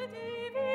te devi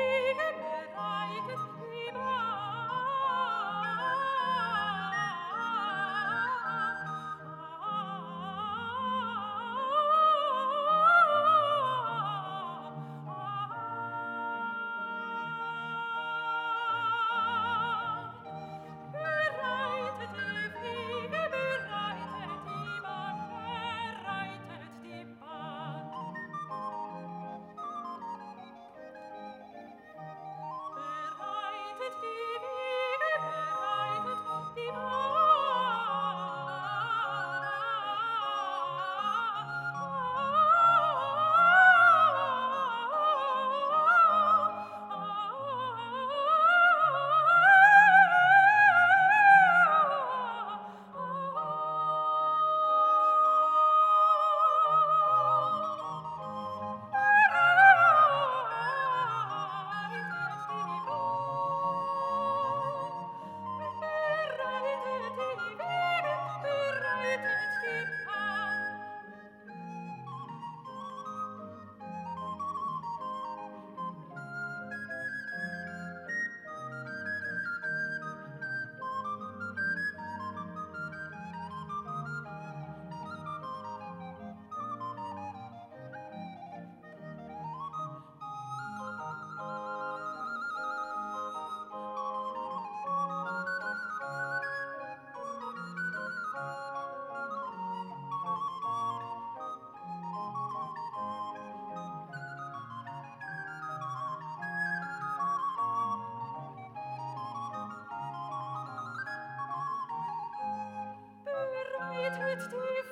mit dir.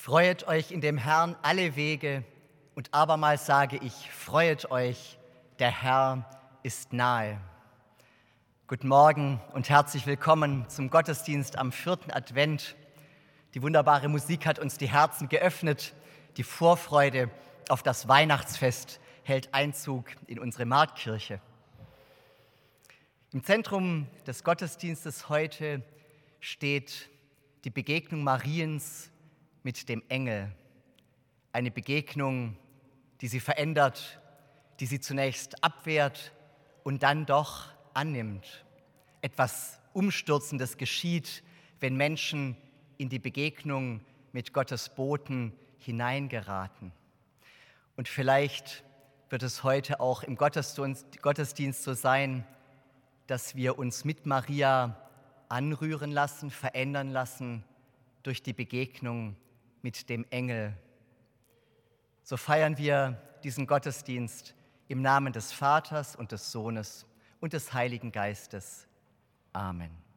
Freuet euch in dem Herrn alle Wege und abermals sage ich, freuet euch, der Herr ist nahe. Guten Morgen und herzlich willkommen zum Gottesdienst am vierten Advent. Die wunderbare Musik hat uns die Herzen geöffnet. Die Vorfreude auf das Weihnachtsfest hält Einzug in unsere Marktkirche. Im Zentrum des Gottesdienstes heute steht die Begegnung Mariens mit dem Engel. Eine Begegnung, die sie verändert, die sie zunächst abwehrt und dann doch annimmt. Etwas Umstürzendes geschieht, wenn Menschen in die Begegnung mit Gottes Boten hineingeraten. Und vielleicht wird es heute auch im Gottesdienst so sein, dass wir uns mit Maria anrühren lassen, verändern lassen durch die Begegnung mit dem Engel. So feiern wir diesen Gottesdienst im Namen des Vaters und des Sohnes und des Heiligen Geistes. Amen.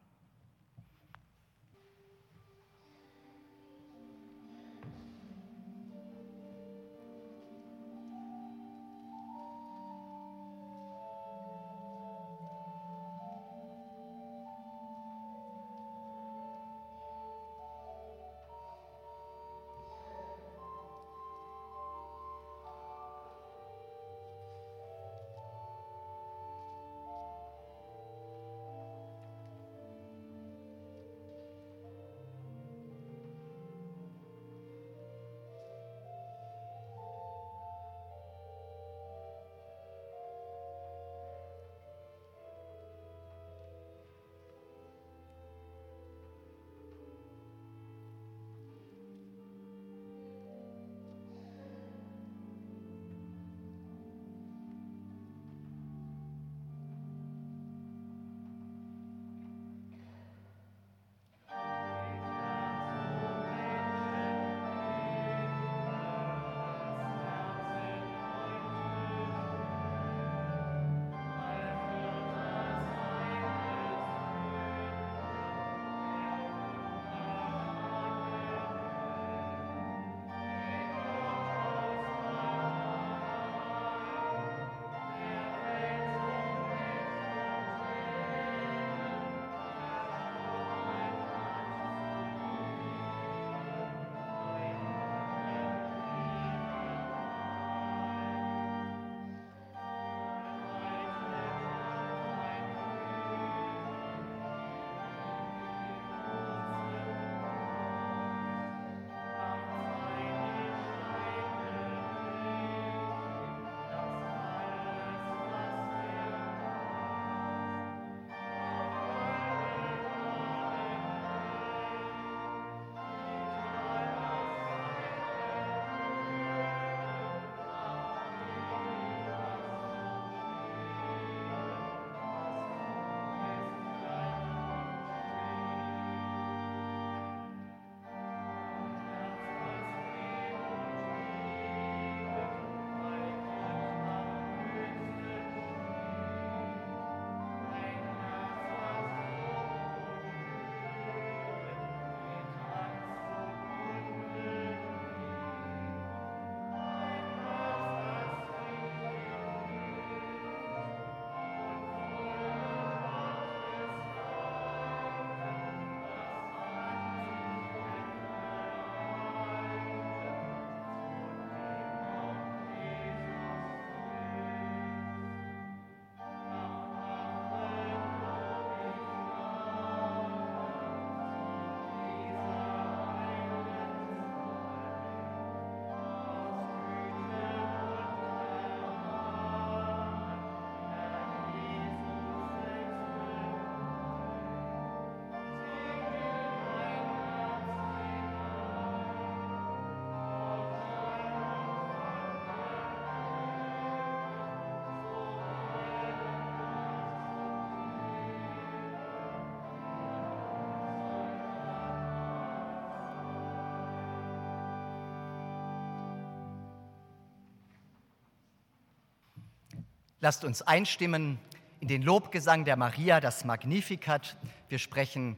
Lasst uns einstimmen in den Lobgesang der Maria, das Magnificat. Wir sprechen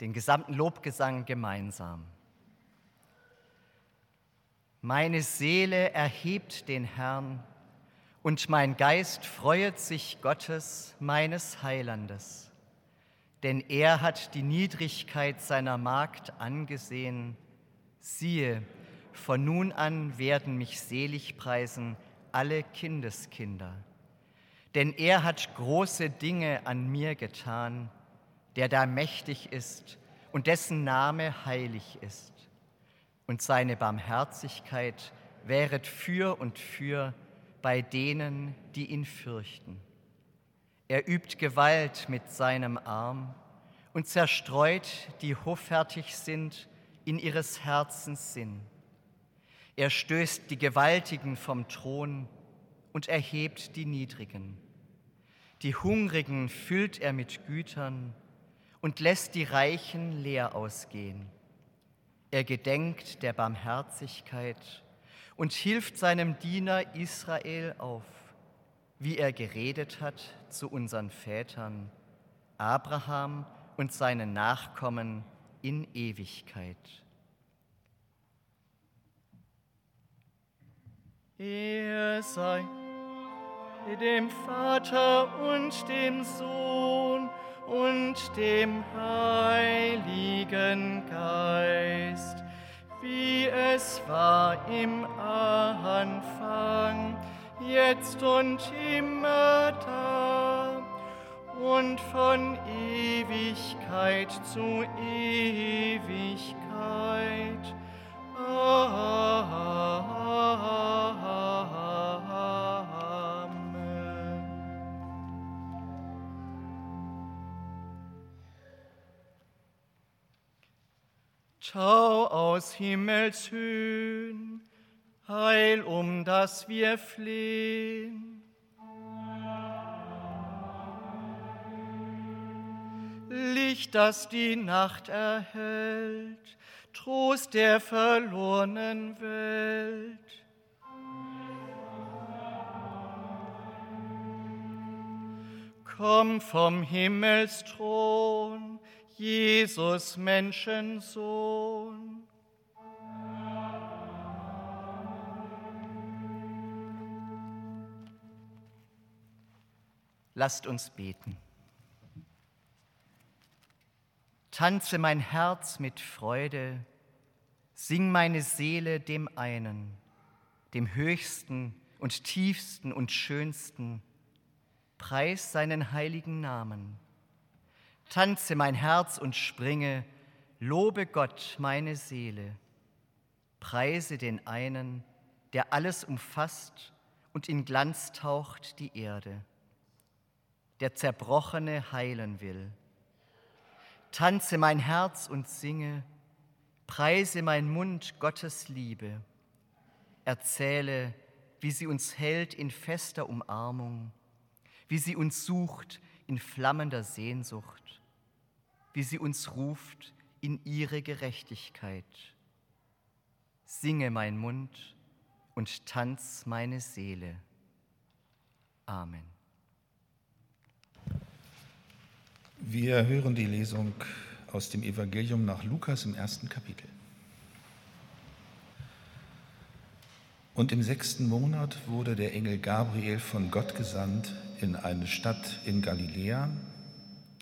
den gesamten Lobgesang gemeinsam. Meine Seele erhebt den Herrn und mein Geist freuet sich Gottes, meines Heilandes. Denn er hat die Niedrigkeit seiner Magd angesehen. Siehe, von nun an werden mich selig preisen alle Kindeskinder. Denn er hat große Dinge an mir getan, der da mächtig ist und dessen Name heilig ist. Und seine Barmherzigkeit wäret für und für bei denen, die ihn fürchten. Er übt Gewalt mit seinem Arm und zerstreut, die hoffärtig sind, in ihres Herzens Sinn. Er stößt die Gewaltigen vom Thron und erhebt die Niedrigen. Die Hungrigen füllt er mit Gütern und lässt die Reichen leer ausgehen. Er gedenkt der Barmherzigkeit und hilft seinem Diener Israel auf, wie er geredet hat zu unseren Vätern, Abraham und seinen Nachkommen in Ewigkeit. Er sei dem Vater und dem Sohn und dem Heiligen Geist wie es war im Anfang, jetzt und immer da und von Ewigkeit zu Ewigkeit. Schau aus Himmelshöhen, Heil, um das wir flehen. Licht, das die Nacht erhält, Trost der verlorenen Welt. Komm vom Himmelsthron, Jesus Menschensohn. Lasst uns beten. Tanze mein Herz mit Freude, sing meine Seele dem einen, dem höchsten und tiefsten und schönsten, preis seinen heiligen Namen tanze mein Herz und springe, lobe Gott meine Seele, preise den einen, der alles umfasst und in Glanz taucht die Erde, der Zerbrochene heilen will. Tanze mein Herz und singe, preise mein Mund Gottes Liebe, erzähle, wie sie uns hält in fester Umarmung, wie sie uns sucht in flammender Sehnsucht wie sie uns ruft in ihre Gerechtigkeit. Singe mein Mund und tanz meine Seele. Amen. Wir hören die Lesung aus dem Evangelium nach Lukas im ersten Kapitel. Und im sechsten Monat wurde der Engel Gabriel von Gott gesandt in eine Stadt in Galiläa,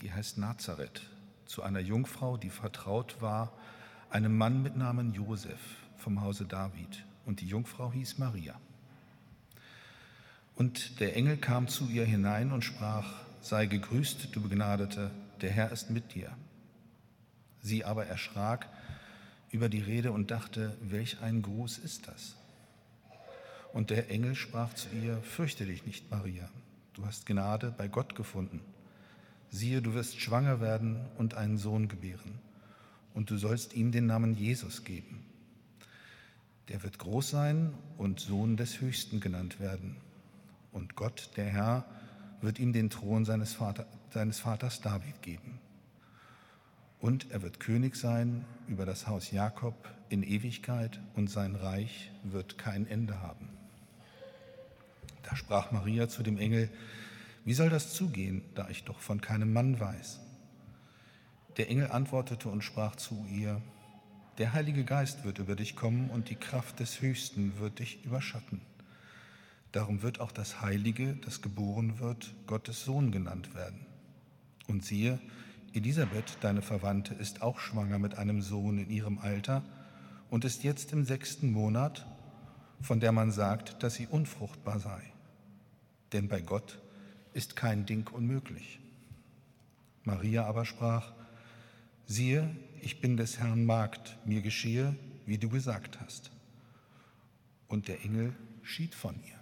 die heißt Nazareth zu einer Jungfrau, die vertraut war, einem Mann mit Namen Josef vom Hause David. Und die Jungfrau hieß Maria. Und der Engel kam zu ihr hinein und sprach, sei gegrüßt, du Begnadete, der Herr ist mit dir. Sie aber erschrak über die Rede und dachte, welch ein Gruß ist das? Und der Engel sprach zu ihr, fürchte dich nicht, Maria, du hast Gnade bei Gott gefunden siehe, du wirst schwanger werden und einen Sohn gebären, und du sollst ihm den Namen Jesus geben. Der wird groß sein und Sohn des Höchsten genannt werden. Und Gott, der Herr, wird ihm den Thron seines, Vater, seines Vaters David geben. Und er wird König sein über das Haus Jakob in Ewigkeit, und sein Reich wird kein Ende haben. Da sprach Maria zu dem Engel, wie soll das zugehen, da ich doch von keinem Mann weiß? Der Engel antwortete und sprach zu ihr, Der Heilige Geist wird über dich kommen und die Kraft des Höchsten wird dich überschatten. Darum wird auch das Heilige, das geboren wird, Gottes Sohn genannt werden. Und siehe, Elisabeth, deine Verwandte, ist auch schwanger mit einem Sohn in ihrem Alter und ist jetzt im sechsten Monat, von der man sagt, dass sie unfruchtbar sei. Denn bei Gott ist kein Ding unmöglich. Maria aber sprach, siehe, ich bin des Herrn Magd, mir geschehe, wie du gesagt hast. Und der Engel schied von ihr.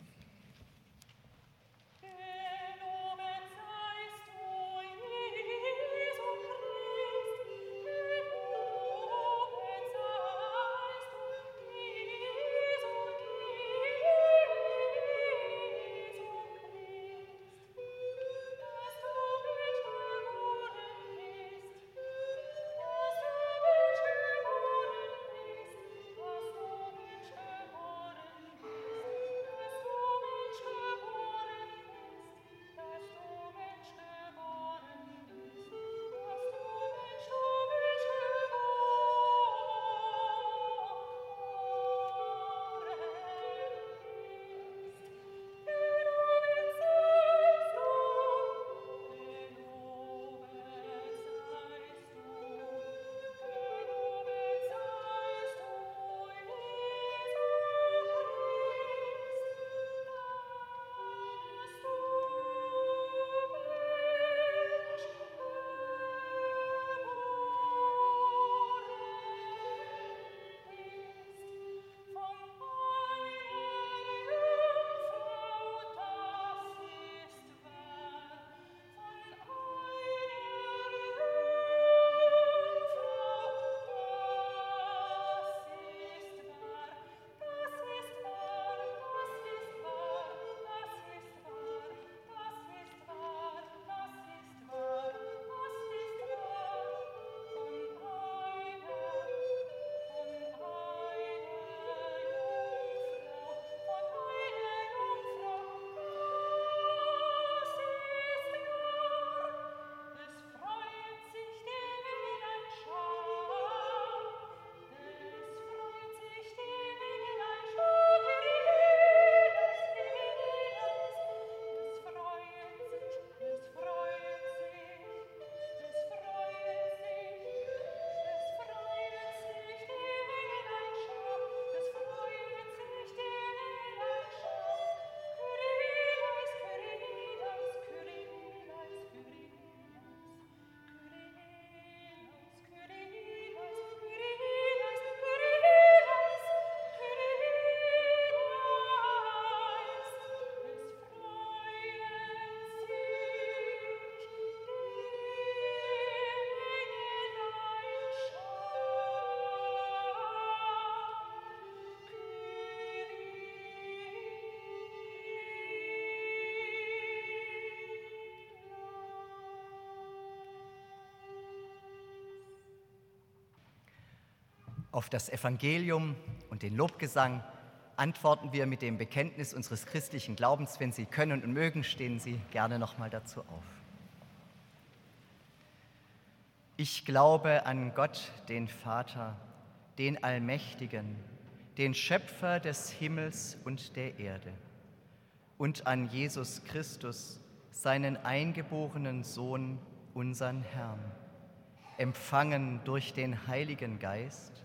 Auf das Evangelium und den Lobgesang antworten wir mit dem Bekenntnis unseres christlichen Glaubens. Wenn Sie können und mögen, stehen Sie gerne nochmal dazu auf. Ich glaube an Gott, den Vater, den Allmächtigen, den Schöpfer des Himmels und der Erde, und an Jesus Christus, seinen eingeborenen Sohn, unseren Herrn, empfangen durch den Heiligen Geist,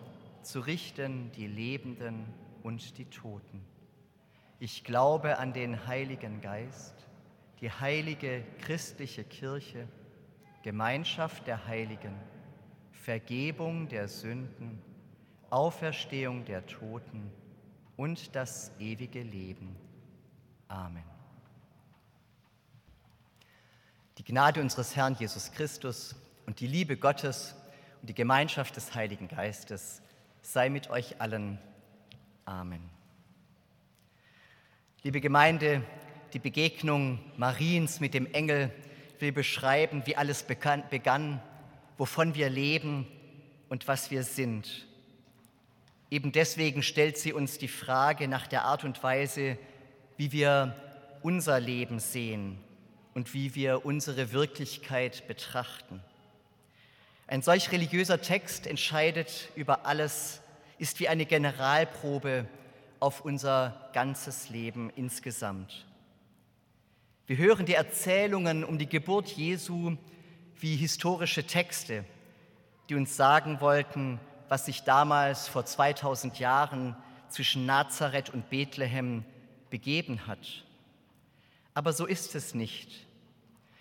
zu richten die Lebenden und die Toten. Ich glaube an den Heiligen Geist, die heilige christliche Kirche, Gemeinschaft der Heiligen, Vergebung der Sünden, Auferstehung der Toten und das ewige Leben. Amen. Die Gnade unseres Herrn Jesus Christus und die Liebe Gottes und die Gemeinschaft des Heiligen Geistes sei mit euch allen. Amen. Liebe Gemeinde, die Begegnung Mariens mit dem Engel will beschreiben, wie alles begann, wovon wir leben und was wir sind. Eben deswegen stellt sie uns die Frage nach der Art und Weise, wie wir unser Leben sehen und wie wir unsere Wirklichkeit betrachten. Ein solch religiöser Text entscheidet über alles, ist wie eine Generalprobe auf unser ganzes Leben insgesamt. Wir hören die Erzählungen um die Geburt Jesu wie historische Texte, die uns sagen wollten, was sich damals vor 2000 Jahren zwischen Nazareth und Bethlehem begeben hat. Aber so ist es nicht.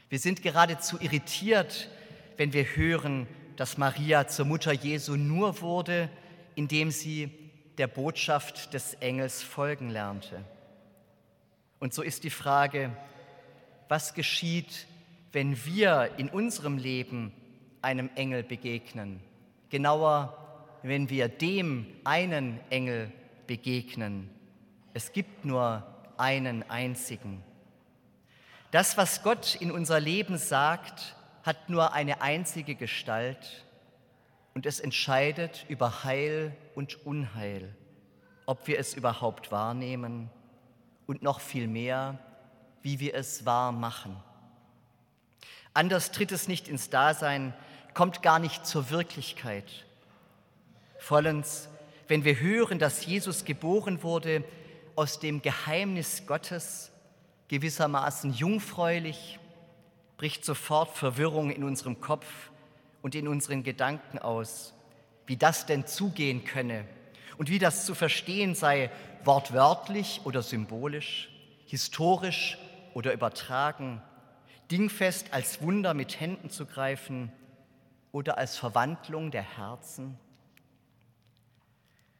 Wir sind geradezu irritiert, wenn wir hören, dass Maria zur Mutter Jesu nur wurde, indem sie der Botschaft des Engels folgen lernte. Und so ist die Frage, was geschieht, wenn wir in unserem Leben einem Engel begegnen? Genauer, wenn wir dem einen Engel begegnen. Es gibt nur einen einzigen. Das, was Gott in unser Leben sagt, hat nur eine einzige Gestalt und es entscheidet über Heil und Unheil, ob wir es überhaupt wahrnehmen und noch viel mehr, wie wir es wahr machen. Anders tritt es nicht ins Dasein, kommt gar nicht zur Wirklichkeit. Vollends, wenn wir hören, dass Jesus geboren wurde aus dem Geheimnis Gottes, gewissermaßen jungfräulich, bricht sofort Verwirrung in unserem Kopf und in unseren Gedanken aus, wie das denn zugehen könne und wie das zu verstehen sei, wortwörtlich oder symbolisch, historisch oder übertragen, dingfest als Wunder mit Händen zu greifen oder als Verwandlung der Herzen.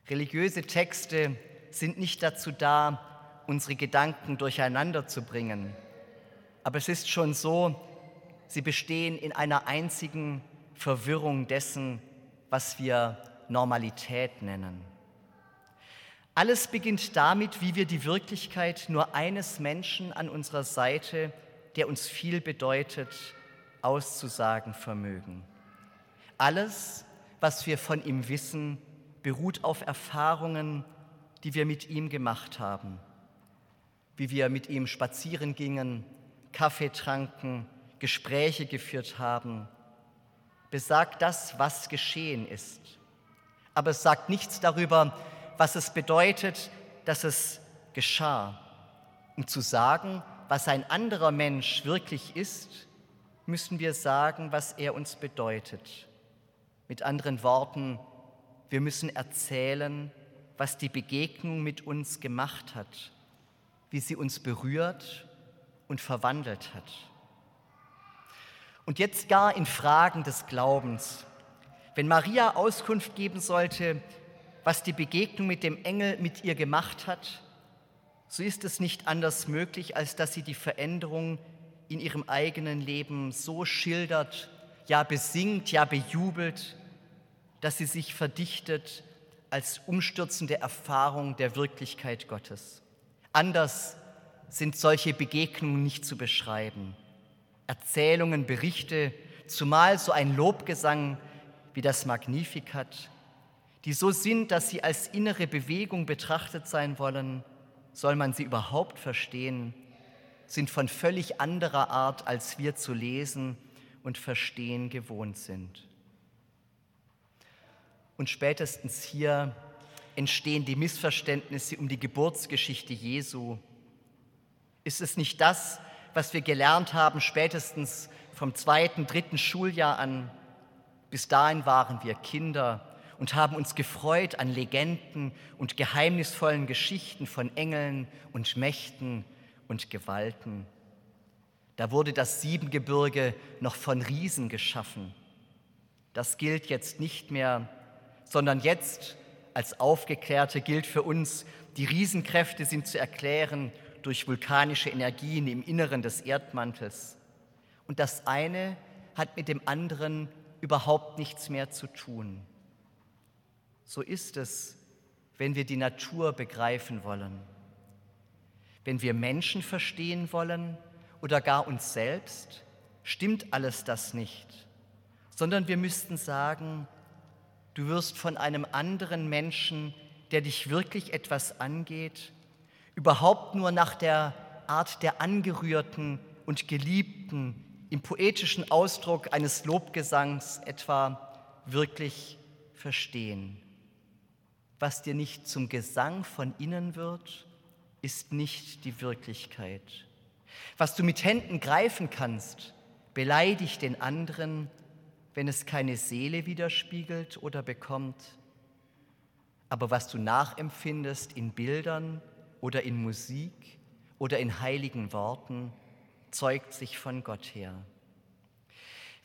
Religiöse Texte sind nicht dazu da, unsere Gedanken durcheinander zu bringen. Aber es ist schon so, Sie bestehen in einer einzigen Verwirrung dessen, was wir Normalität nennen. Alles beginnt damit, wie wir die Wirklichkeit nur eines Menschen an unserer Seite, der uns viel bedeutet, auszusagen vermögen. Alles, was wir von ihm wissen, beruht auf Erfahrungen, die wir mit ihm gemacht haben, wie wir mit ihm spazieren gingen, Kaffee tranken, Gespräche geführt haben, besagt das, was geschehen ist. Aber es sagt nichts darüber, was es bedeutet, dass es geschah. Um zu sagen, was ein anderer Mensch wirklich ist, müssen wir sagen, was er uns bedeutet. Mit anderen Worten, wir müssen erzählen, was die Begegnung mit uns gemacht hat, wie sie uns berührt und verwandelt hat. Und jetzt gar in Fragen des Glaubens. Wenn Maria Auskunft geben sollte, was die Begegnung mit dem Engel mit ihr gemacht hat, so ist es nicht anders möglich, als dass sie die Veränderung in ihrem eigenen Leben so schildert, ja besingt, ja bejubelt, dass sie sich verdichtet als umstürzende Erfahrung der Wirklichkeit Gottes. Anders sind solche Begegnungen nicht zu beschreiben. Erzählungen, Berichte, zumal so ein Lobgesang wie das Magnificat, die so sind, dass sie als innere Bewegung betrachtet sein wollen, soll man sie überhaupt verstehen, sind von völlig anderer Art, als wir zu lesen und verstehen gewohnt sind. Und spätestens hier entstehen die Missverständnisse um die Geburtsgeschichte Jesu. Ist es nicht das, was wir gelernt haben, spätestens vom zweiten, dritten Schuljahr an. Bis dahin waren wir Kinder und haben uns gefreut an Legenden und geheimnisvollen Geschichten von Engeln und Mächten und Gewalten. Da wurde das Siebengebirge noch von Riesen geschaffen. Das gilt jetzt nicht mehr, sondern jetzt als Aufgeklärte gilt für uns, die Riesenkräfte sind zu erklären durch vulkanische Energien im Inneren des Erdmantels. Und das eine hat mit dem anderen überhaupt nichts mehr zu tun. So ist es, wenn wir die Natur begreifen wollen. Wenn wir Menschen verstehen wollen oder gar uns selbst, stimmt alles das nicht, sondern wir müssten sagen, du wirst von einem anderen Menschen, der dich wirklich etwas angeht, überhaupt nur nach der Art der Angerührten und Geliebten im poetischen Ausdruck eines Lobgesangs etwa wirklich verstehen. Was dir nicht zum Gesang von innen wird, ist nicht die Wirklichkeit. Was du mit Händen greifen kannst, beleidigt den anderen, wenn es keine Seele widerspiegelt oder bekommt. Aber was du nachempfindest in Bildern oder in Musik oder in heiligen Worten, zeugt sich von Gott her.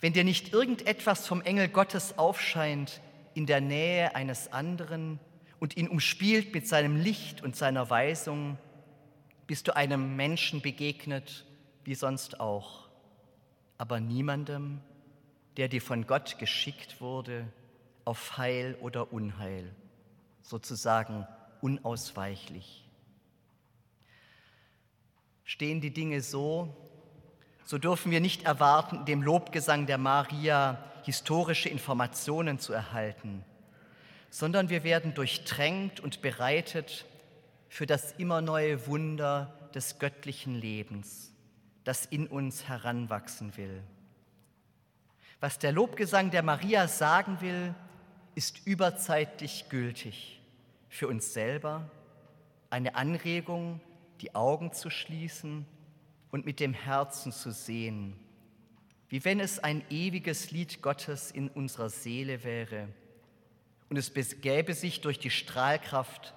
Wenn dir nicht irgendetwas vom Engel Gottes aufscheint in der Nähe eines anderen und ihn umspielt mit seinem Licht und seiner Weisung, bist du einem Menschen begegnet wie sonst auch, aber niemandem, der dir von Gott geschickt wurde auf Heil oder Unheil, sozusagen unausweichlich. Stehen die Dinge so, so dürfen wir nicht erwarten, dem Lobgesang der Maria historische Informationen zu erhalten, sondern wir werden durchtränkt und bereitet für das immer neue Wunder des göttlichen Lebens, das in uns heranwachsen will. Was der Lobgesang der Maria sagen will, ist überzeitlich gültig für uns selber, eine Anregung, die Augen zu schließen und mit dem Herzen zu sehen, wie wenn es ein ewiges Lied Gottes in unserer Seele wäre und es begäbe sich durch die Strahlkraft,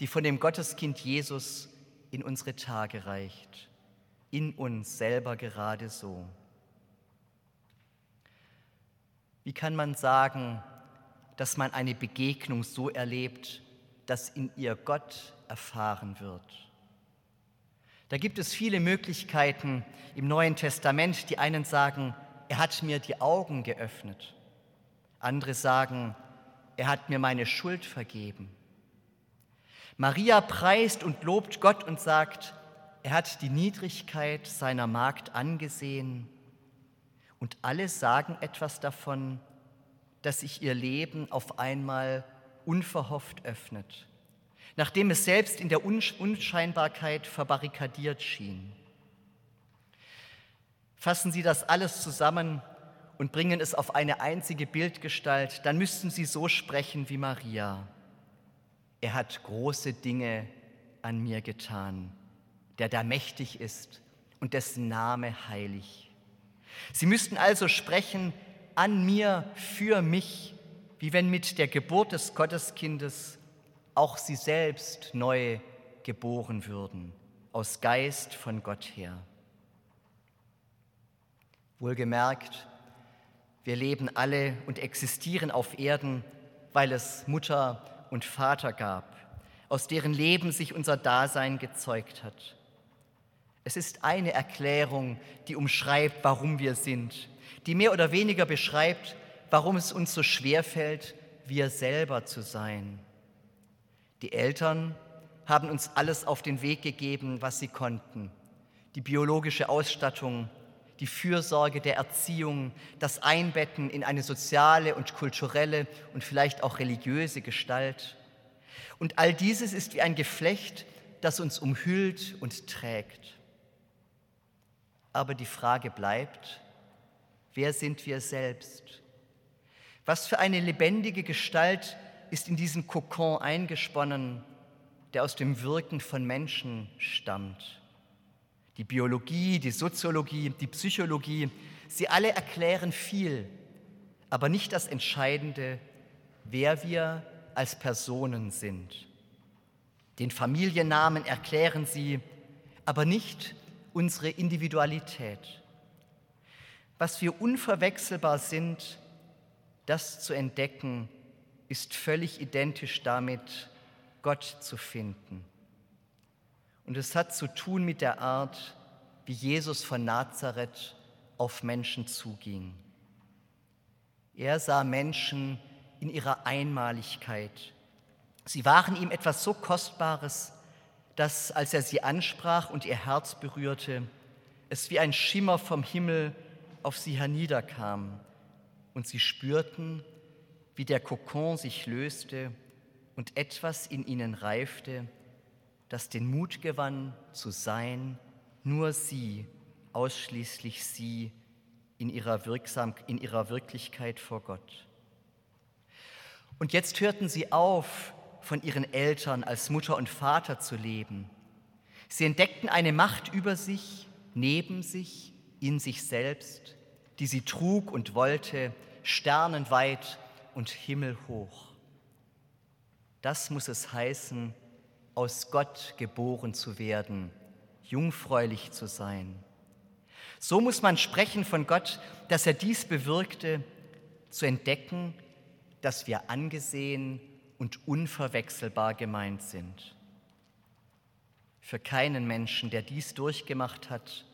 die von dem Gotteskind Jesus in unsere Tage reicht, in uns selber gerade so. Wie kann man sagen, dass man eine Begegnung so erlebt, dass in ihr Gott erfahren wird? Da gibt es viele Möglichkeiten im Neuen Testament. Die einen sagen, er hat mir die Augen geöffnet. Andere sagen, er hat mir meine Schuld vergeben. Maria preist und lobt Gott und sagt, er hat die Niedrigkeit seiner Magd angesehen. Und alle sagen etwas davon, dass sich ihr Leben auf einmal unverhofft öffnet nachdem es selbst in der Unscheinbarkeit verbarrikadiert schien. Fassen Sie das alles zusammen und bringen es auf eine einzige Bildgestalt, dann müssten Sie so sprechen wie Maria. Er hat große Dinge an mir getan, der da mächtig ist und dessen Name heilig. Sie müssten also sprechen an mir, für mich, wie wenn mit der Geburt des Gotteskindes auch sie selbst neu geboren würden, aus Geist von Gott her. Wohlgemerkt, wir leben alle und existieren auf Erden, weil es Mutter und Vater gab, aus deren Leben sich unser Dasein gezeugt hat. Es ist eine Erklärung, die umschreibt, warum wir sind, die mehr oder weniger beschreibt, warum es uns so schwer fällt, wir selber zu sein. Die Eltern haben uns alles auf den Weg gegeben, was sie konnten. Die biologische Ausstattung, die Fürsorge der Erziehung, das Einbetten in eine soziale und kulturelle und vielleicht auch religiöse Gestalt. Und all dieses ist wie ein Geflecht, das uns umhüllt und trägt. Aber die Frage bleibt, wer sind wir selbst? Was für eine lebendige Gestalt ist in diesen Kokon eingesponnen, der aus dem Wirken von Menschen stammt. Die Biologie, die Soziologie, die Psychologie, sie alle erklären viel, aber nicht das Entscheidende, wer wir als Personen sind. Den Familiennamen erklären sie, aber nicht unsere Individualität. Was wir unverwechselbar sind, das zu entdecken, ist völlig identisch damit, Gott zu finden. Und es hat zu tun mit der Art, wie Jesus von Nazareth auf Menschen zuging. Er sah Menschen in ihrer Einmaligkeit. Sie waren ihm etwas so Kostbares, dass, als er sie ansprach und ihr Herz berührte, es wie ein Schimmer vom Himmel auf sie herniederkam und sie spürten, wie der Kokon sich löste und etwas in ihnen reifte, das den Mut gewann, zu sein, nur sie, ausschließlich sie, in ihrer, Wirksam in ihrer Wirklichkeit vor Gott. Und jetzt hörten sie auf, von ihren Eltern als Mutter und Vater zu leben. Sie entdeckten eine Macht über sich, neben sich, in sich selbst, die sie trug und wollte, sternenweit und himmelhoch. Das muss es heißen, aus Gott geboren zu werden, jungfräulich zu sein. So muss man sprechen von Gott, dass er dies bewirkte, zu entdecken, dass wir angesehen und unverwechselbar gemeint sind. Für keinen Menschen, der dies durchgemacht hat,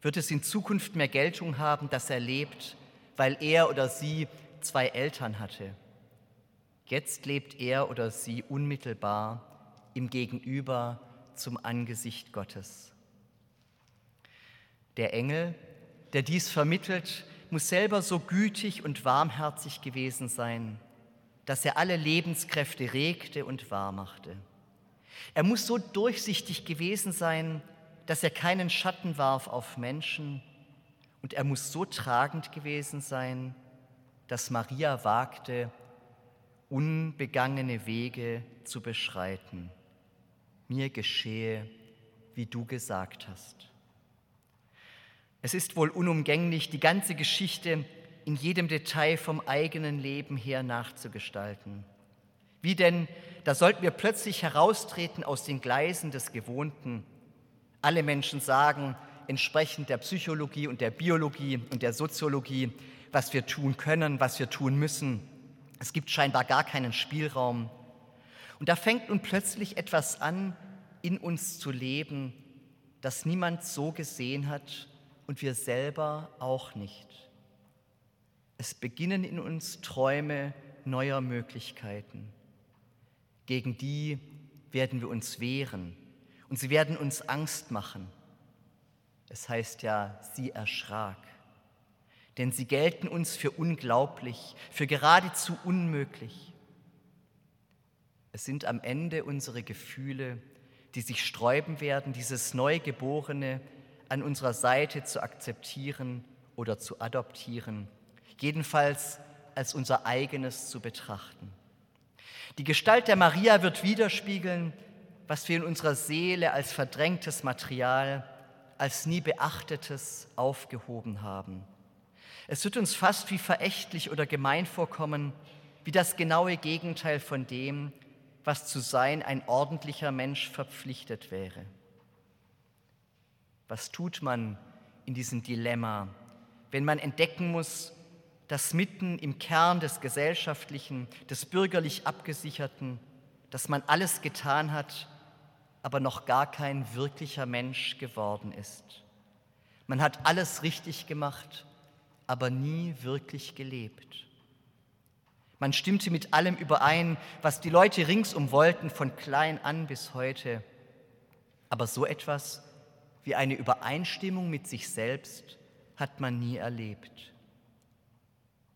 wird es in Zukunft mehr Geltung haben, dass er lebt, weil er oder sie zwei Eltern hatte. Jetzt lebt er oder sie unmittelbar im Gegenüber zum Angesicht Gottes. Der Engel, der dies vermittelt, muss selber so gütig und warmherzig gewesen sein, dass er alle Lebenskräfte regte und wahrmachte. Er muss so durchsichtig gewesen sein, dass er keinen Schatten warf auf Menschen, und er muss so tragend gewesen sein, dass Maria wagte, unbegangene Wege zu beschreiten. Mir geschehe, wie du gesagt hast. Es ist wohl unumgänglich, die ganze Geschichte in jedem Detail vom eigenen Leben her nachzugestalten. Wie denn, da sollten wir plötzlich heraustreten aus den Gleisen des Gewohnten. Alle Menschen sagen, entsprechend der Psychologie und der Biologie und der Soziologie, was wir tun können, was wir tun müssen. Es gibt scheinbar gar keinen Spielraum. Und da fängt nun plötzlich etwas an, in uns zu leben, das niemand so gesehen hat und wir selber auch nicht. Es beginnen in uns Träume neuer Möglichkeiten. Gegen die werden wir uns wehren und sie werden uns Angst machen. Es heißt ja, sie erschrak. Denn sie gelten uns für unglaublich, für geradezu unmöglich. Es sind am Ende unsere Gefühle, die sich sträuben werden, dieses Neugeborene, an unserer Seite zu akzeptieren oder zu adoptieren, jedenfalls als unser eigenes zu betrachten. Die Gestalt der Maria wird widerspiegeln, was wir in unserer Seele als verdrängtes Material, als nie beachtetes aufgehoben haben. Es wird uns fast wie verächtlich oder gemein vorkommen, wie das genaue Gegenteil von dem, was zu sein ein ordentlicher Mensch verpflichtet wäre. Was tut man in diesem Dilemma, wenn man entdecken muss, dass mitten im Kern des Gesellschaftlichen, des bürgerlich Abgesicherten, dass man alles getan hat, aber noch gar kein wirklicher Mensch geworden ist. Man hat alles richtig gemacht, aber nie wirklich gelebt. Man stimmte mit allem überein, was die Leute ringsum wollten, von klein an bis heute. Aber so etwas wie eine Übereinstimmung mit sich selbst hat man nie erlebt.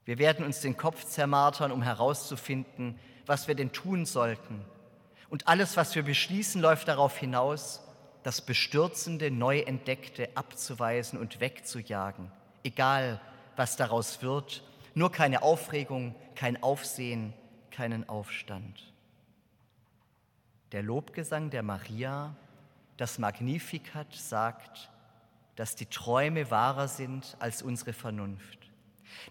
Wir werden uns den Kopf zermartern, um herauszufinden, was wir denn tun sollten. Und alles, was wir beschließen, läuft darauf hinaus, das Bestürzende, Neuentdeckte abzuweisen und wegzujagen, egal was daraus wird, nur keine Aufregung, kein Aufsehen, keinen Aufstand. Der Lobgesang der Maria das Magnificat sagt, dass die Träume wahrer sind als unsere Vernunft.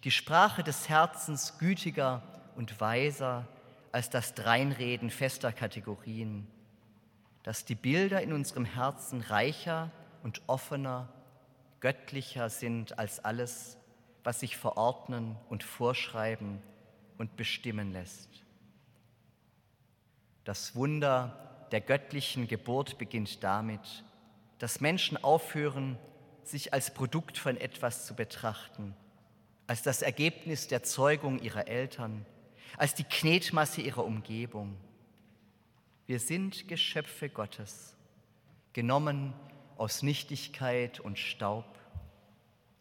Die Sprache des Herzens gütiger und weiser als das Dreinreden fester Kategorien. Dass die Bilder in unserem Herzen reicher und offener, göttlicher sind als alles, was sich verordnen und vorschreiben und bestimmen lässt. Das Wunder der göttlichen Geburt beginnt damit, dass Menschen aufhören, sich als Produkt von etwas zu betrachten, als das Ergebnis der Zeugung ihrer Eltern, als die Knetmasse ihrer Umgebung. Wir sind Geschöpfe Gottes, genommen aus Nichtigkeit und Staub,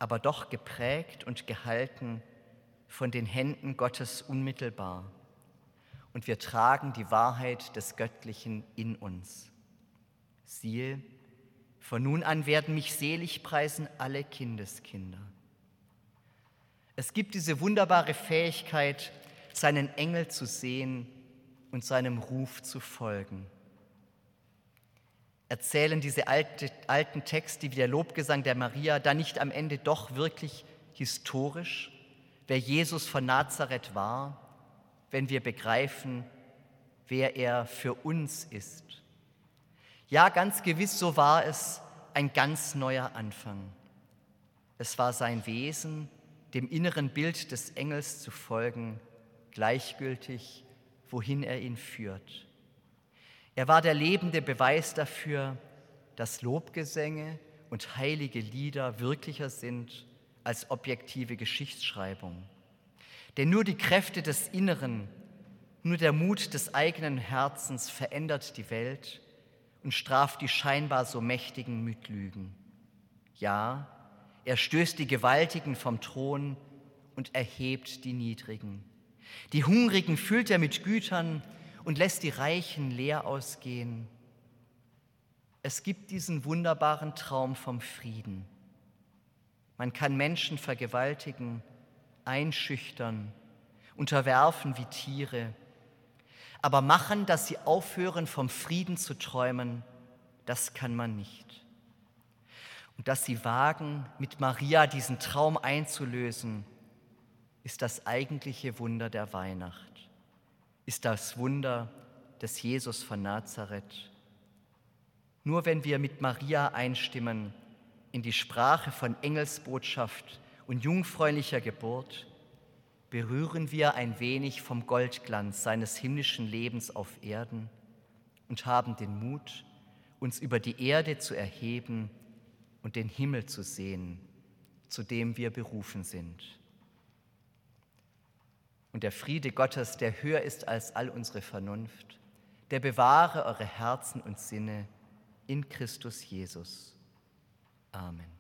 aber doch geprägt und gehalten von den Händen Gottes unmittelbar. Und wir tragen die Wahrheit des Göttlichen in uns. Siehe, von nun an werden mich selig preisen alle Kindeskinder. Es gibt diese wunderbare Fähigkeit, seinen Engel zu sehen und seinem Ruf zu folgen. Erzählen diese alte, alten Texte wie der Lobgesang der Maria da nicht am Ende doch wirklich historisch, wer Jesus von Nazareth war, wenn wir begreifen, wer er für uns ist? Ja, ganz gewiss, so war es ein ganz neuer Anfang. Es war sein Wesen, dem inneren Bild des Engels zu folgen, gleichgültig, wohin er ihn führt. Er war der lebende Beweis dafür, dass Lobgesänge und heilige Lieder wirklicher sind als objektive Geschichtsschreibung. Denn nur die Kräfte des Inneren, nur der Mut des eigenen Herzens verändert die Welt und straft die scheinbar so Mächtigen mit Lügen. Ja, er stößt die Gewaltigen vom Thron und erhebt die Niedrigen. Die Hungrigen füllt er mit Gütern und lässt die Reichen leer ausgehen. Es gibt diesen wunderbaren Traum vom Frieden. Man kann Menschen vergewaltigen, einschüchtern, unterwerfen wie Tiere, aber machen, dass sie aufhören, vom Frieden zu träumen, das kann man nicht. Und dass sie wagen, mit Maria diesen Traum einzulösen, ist das eigentliche Wunder der Weihnacht, ist das Wunder des Jesus von Nazareth. Nur wenn wir mit Maria einstimmen in die Sprache von Engelsbotschaft und jungfräulicher Geburt, berühren wir ein wenig vom Goldglanz seines himmlischen Lebens auf Erden und haben den Mut, uns über die Erde zu erheben und den Himmel zu sehen, zu dem wir berufen sind. Und der Friede Gottes, der höher ist als all unsere Vernunft, der bewahre eure Herzen und Sinne in Christus Jesus. Amen.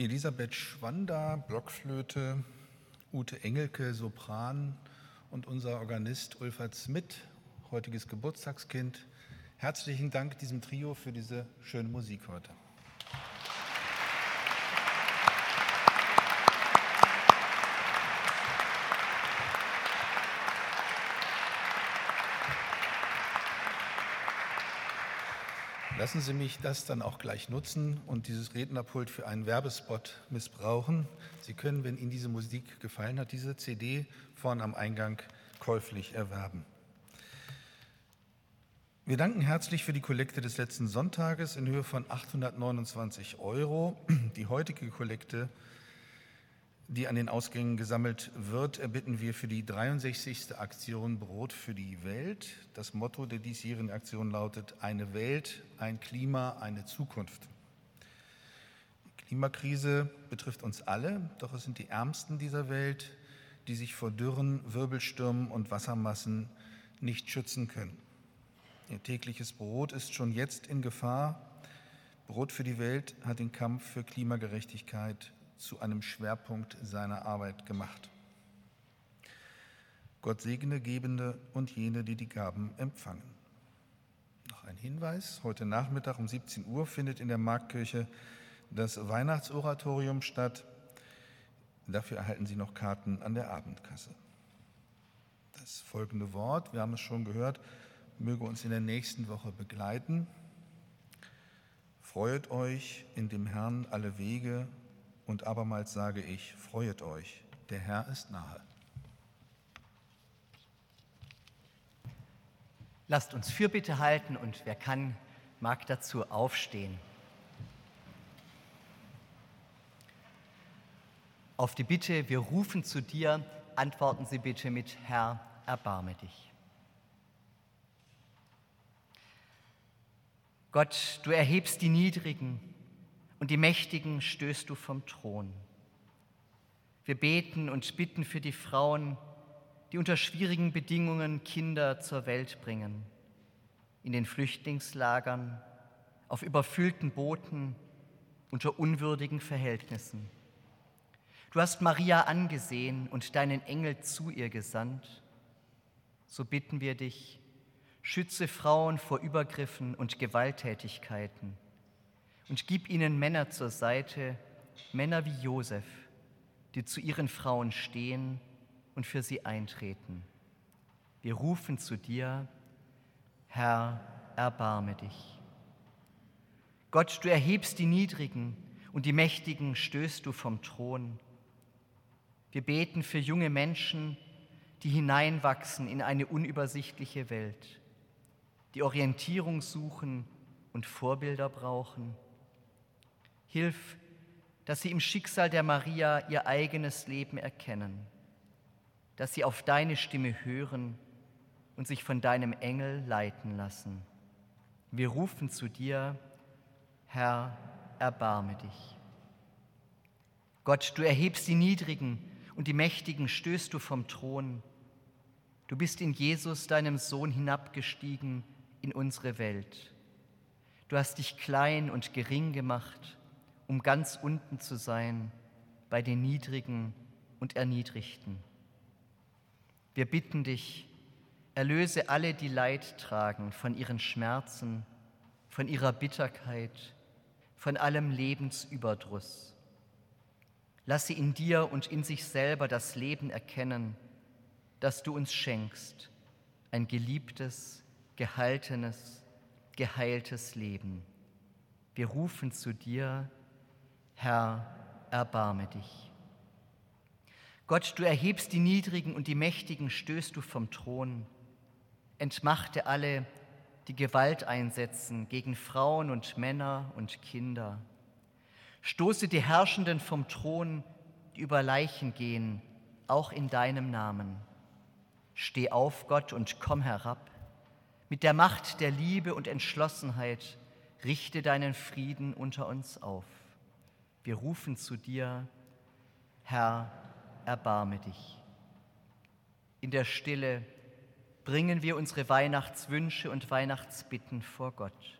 Elisabeth Schwander, Blockflöte, Ute Engelke, Sopran und unser Organist Ulfert Smith, heutiges Geburtstagskind. Herzlichen Dank diesem Trio für diese schöne Musik heute. Lassen Sie mich das dann auch gleich nutzen und dieses Rednerpult für einen Werbespot missbrauchen. Sie können, wenn Ihnen diese Musik gefallen hat, diese CD vorn am Eingang käuflich erwerben. Wir danken herzlich für die Kollekte des letzten Sonntages in Höhe von 829 Euro. Die heutige Kollekte die an den Ausgängen gesammelt wird, erbitten wir für die 63. Aktion Brot für die Welt. Das Motto der diesjährigen Aktion lautet Eine Welt, ein Klima, eine Zukunft. Die Klimakrise betrifft uns alle, doch es sind die Ärmsten dieser Welt, die sich vor Dürren, Wirbelstürmen und Wassermassen nicht schützen können. Ihr tägliches Brot ist schon jetzt in Gefahr. Brot für die Welt hat den Kampf für Klimagerechtigkeit zu einem Schwerpunkt seiner Arbeit gemacht. Gott segne Gebende und jene, die die Gaben empfangen. Noch ein Hinweis, heute Nachmittag um 17 Uhr findet in der Marktkirche das Weihnachtsoratorium statt. Dafür erhalten Sie noch Karten an der Abendkasse. Das folgende Wort, wir haben es schon gehört, möge uns in der nächsten Woche begleiten. Freut euch in dem Herrn alle Wege und abermals sage ich, freuet euch, der Herr ist nahe. Lasst uns Fürbitte halten und wer kann, mag dazu aufstehen. Auf die Bitte, wir rufen zu dir, antworten Sie bitte mit Herr, erbarme dich. Gott, du erhebst die Niedrigen und die Mächtigen stößt du vom Thron. Wir beten und bitten für die Frauen, die unter schwierigen Bedingungen Kinder zur Welt bringen, in den Flüchtlingslagern, auf überfüllten Booten, unter unwürdigen Verhältnissen. Du hast Maria angesehen und deinen Engel zu ihr gesandt. So bitten wir dich, schütze Frauen vor Übergriffen und Gewalttätigkeiten und gib ihnen Männer zur Seite, Männer wie Josef, die zu ihren Frauen stehen und für sie eintreten. Wir rufen zu dir, Herr, erbarme dich. Gott, du erhebst die Niedrigen und die Mächtigen stößt du vom Thron. Wir beten für junge Menschen, die hineinwachsen in eine unübersichtliche Welt, die Orientierung suchen und Vorbilder brauchen Hilf, dass sie im Schicksal der Maria ihr eigenes Leben erkennen, dass sie auf deine Stimme hören und sich von deinem Engel leiten lassen. Wir rufen zu dir, Herr, erbarme dich. Gott, du erhebst die Niedrigen und die Mächtigen stößt du vom Thron. Du bist in Jesus, deinem Sohn, hinabgestiegen in unsere Welt. Du hast dich klein und gering gemacht um ganz unten zu sein bei den Niedrigen und Erniedrigten. Wir bitten dich, erlöse alle, die Leid tragen von ihren Schmerzen, von ihrer Bitterkeit, von allem Lebensüberdruss. Lass sie in dir und in sich selber das Leben erkennen, das du uns schenkst, ein geliebtes, gehaltenes, geheiltes Leben. Wir rufen zu dir, Herr, erbarme dich. Gott, du erhebst die Niedrigen und die Mächtigen stößt du vom Thron. Entmachte alle, die Gewalt einsetzen gegen Frauen und Männer und Kinder. Stoße die Herrschenden vom Thron, die über Leichen gehen, auch in deinem Namen. Steh auf, Gott, und komm herab. Mit der Macht der Liebe und Entschlossenheit richte deinen Frieden unter uns auf. Wir rufen zu dir, Herr, erbarme dich. In der Stille bringen wir unsere Weihnachtswünsche und Weihnachtsbitten vor Gott.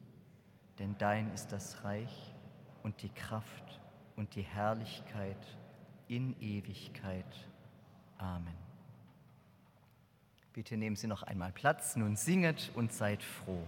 denn dein ist das Reich und die Kraft und die Herrlichkeit in Ewigkeit. Amen. Bitte nehmen Sie noch einmal Platz, nun singet und seid froh.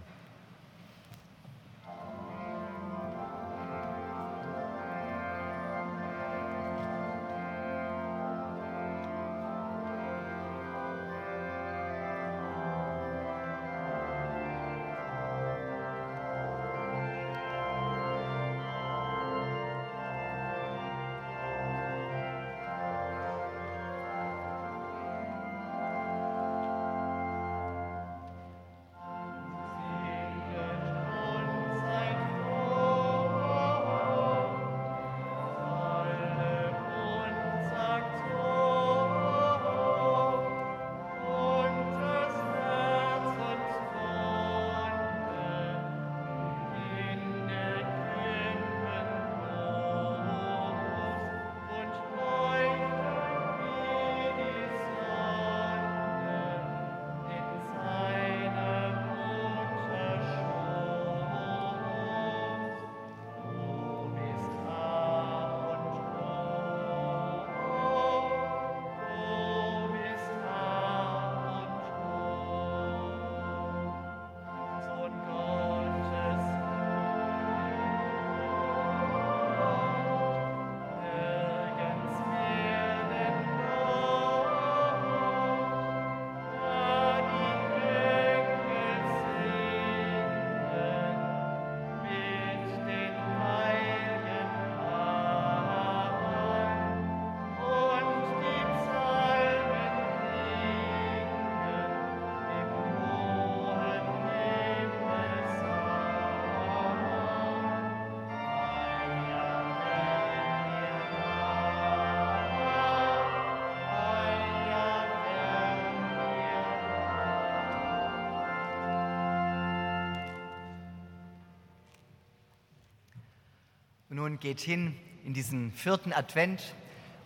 Nun geht hin in diesen vierten Advent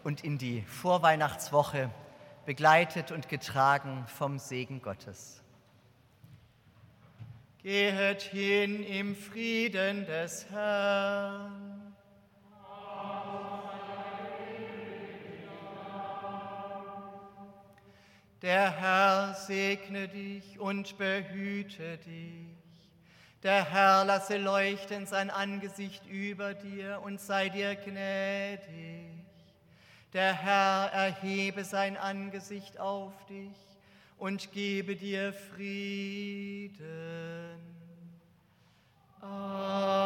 und in die Vorweihnachtswoche, begleitet und getragen vom Segen Gottes. Gehet hin im Frieden des Herrn. Der Herr segne dich und behüte dich. Der Herr lasse leuchten sein Angesicht über dir und sei dir gnädig. Der Herr erhebe sein Angesicht auf dich und gebe dir Frieden. Amen.